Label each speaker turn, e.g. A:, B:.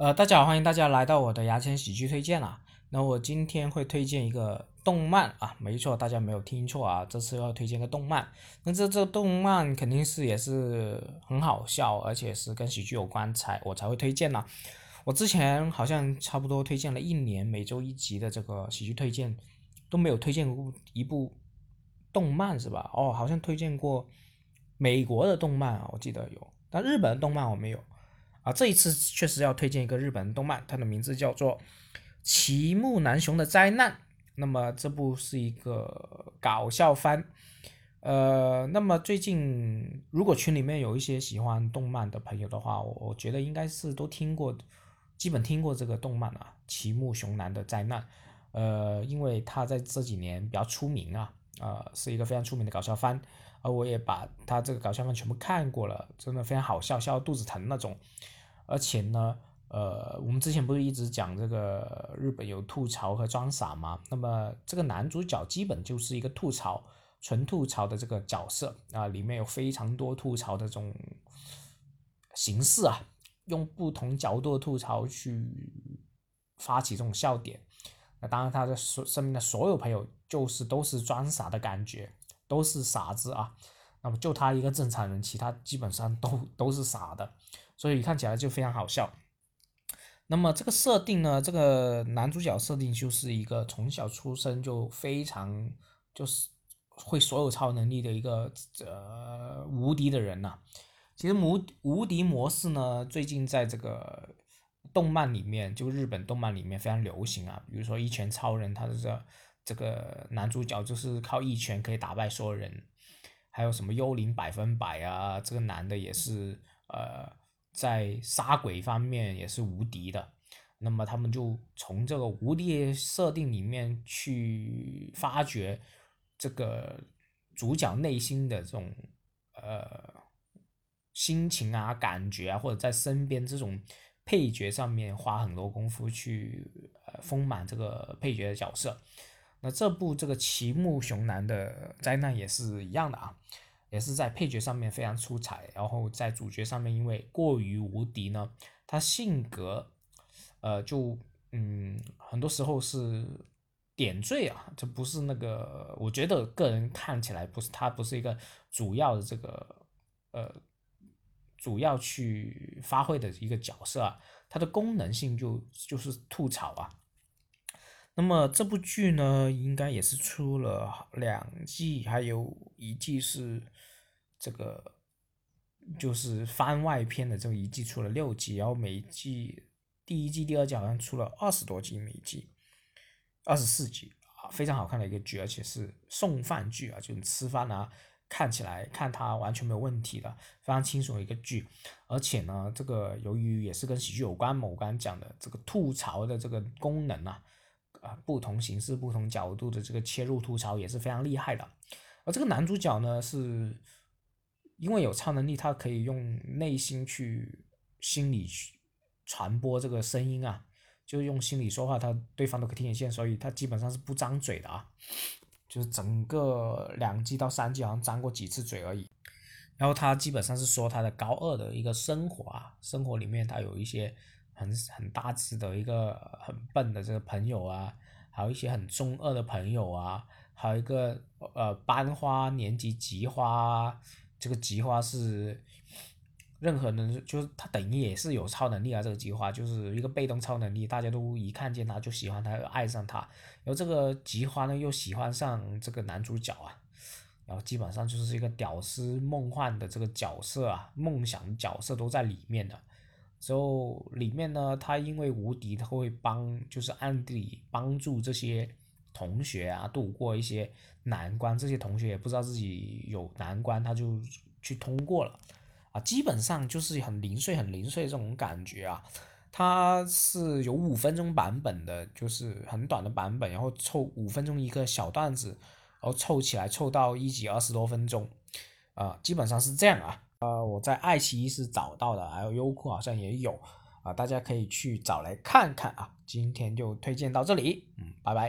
A: 呃，大家好，欢迎大家来到我的牙签喜剧推荐啊。那我今天会推荐一个动漫啊，没错，大家没有听错啊，这次要推荐个动漫。那这这动漫肯定是也是很好笑，而且是跟喜剧有关才我才会推荐呢。我之前好像差不多推荐了一年每周一集的这个喜剧推荐，都没有推荐过一部动漫是吧？哦，好像推荐过美国的动漫啊，我记得有，但日本的动漫我没有。啊，这一次确实要推荐一个日本动漫，它的名字叫做《齐木楠雄的灾难》。那么这部是一个搞笑番，呃，那么最近如果群里面有一些喜欢动漫的朋友的话，我觉得应该是都听过，基本听过这个动漫啊，《齐木雄男的灾难》。呃，因为他在这几年比较出名啊，呃，是一个非常出名的搞笑番。而我也把他这个搞笑番全部看过了，真的非常好笑，笑到肚子疼那种。而且呢，呃，我们之前不是一直讲这个日本有吐槽和装傻吗？那么这个男主角基本就是一个吐槽、纯吐槽的这个角色啊，里面有非常多吐槽的这种形式啊，用不同角度的吐槽去发起这种笑点。那当然，他的所身边的所有朋友就是都是装傻的感觉，都是傻子啊。那么就他一个正常人，其他基本上都都是傻的。所以看起来就非常好笑。那么这个设定呢？这个男主角设定就是一个从小出生就非常就是会所有超能力的一个呃无敌的人呐。其实无无敌模式呢，最近在这个动漫里面，就日本动漫里面非常流行啊。比如说一拳超人，他的这这个男主角就是靠一拳可以打败所有人。还有什么幽灵百分百啊？这个男的也是呃。在杀鬼方面也是无敌的，那么他们就从这个无敌设定里面去发掘这个主角内心的这种呃心情啊、感觉啊，或者在身边这种配角上面花很多功夫去呃丰满这个配角的角色。那这部这个齐木雄男的灾难也是一样的啊。也是在配角上面非常出彩，然后在主角上面因为过于无敌呢，他性格，呃，就嗯，很多时候是点缀啊，这不是那个，我觉得个人看起来不是他不是一个主要的这个呃主要去发挥的一个角色啊，它的功能性就就是吐槽啊。那么这部剧呢，应该也是出了两季，还有一季是这个就是番外篇的这个一季出了六集，然后每一季第一季、第二季好像出了二十多集，每一季二十四集啊，非常好看的一个剧，而且是送饭剧啊，就是吃饭啊，看起来看它完全没有问题的，非常轻松的一个剧，而且呢，这个由于也是跟喜剧有关嘛，我刚讲的这个吐槽的这个功能啊。啊，不同形式、不同角度的这个切入吐槽也是非常厉害的。而这个男主角呢，是因为有超能力，他可以用内心去心理去传播这个声音啊，就是用心里说话，他对方都可以听得见，所以他基本上是不张嘴的啊。就是整个两季到三季好像张过几次嘴而已。然后他基本上是说他的高二的一个生活啊，生活里面他有一些。很很大只的一个很笨的这个朋友啊，还有一些很中二的朋友啊，还有一个呃班花年级吉花，这个吉花是任何人就是他等于也是有超能力啊，这个吉花就是一个被动超能力，大家都一看见他就喜欢他，爱上他，然后这个吉花呢又喜欢上这个男主角啊，然后基本上就是一个屌丝梦幻的这个角色啊，梦想角色都在里面的。之后里面呢，他因为无敌，他会帮，就是暗地里帮助这些同学啊度过一些难关。这些同学也不知道自己有难关，他就去通过了，啊，基本上就是很零碎、很零碎这种感觉啊。它是有五分钟版本的，就是很短的版本，然后凑五分钟一个小段子，然后凑起来凑到一集二十多分钟，啊，基本上是这样啊。呃，我在爱奇艺是找到的，还有优酷好像也有啊，大家可以去找来看看啊。今天就推荐到这里，嗯，拜拜。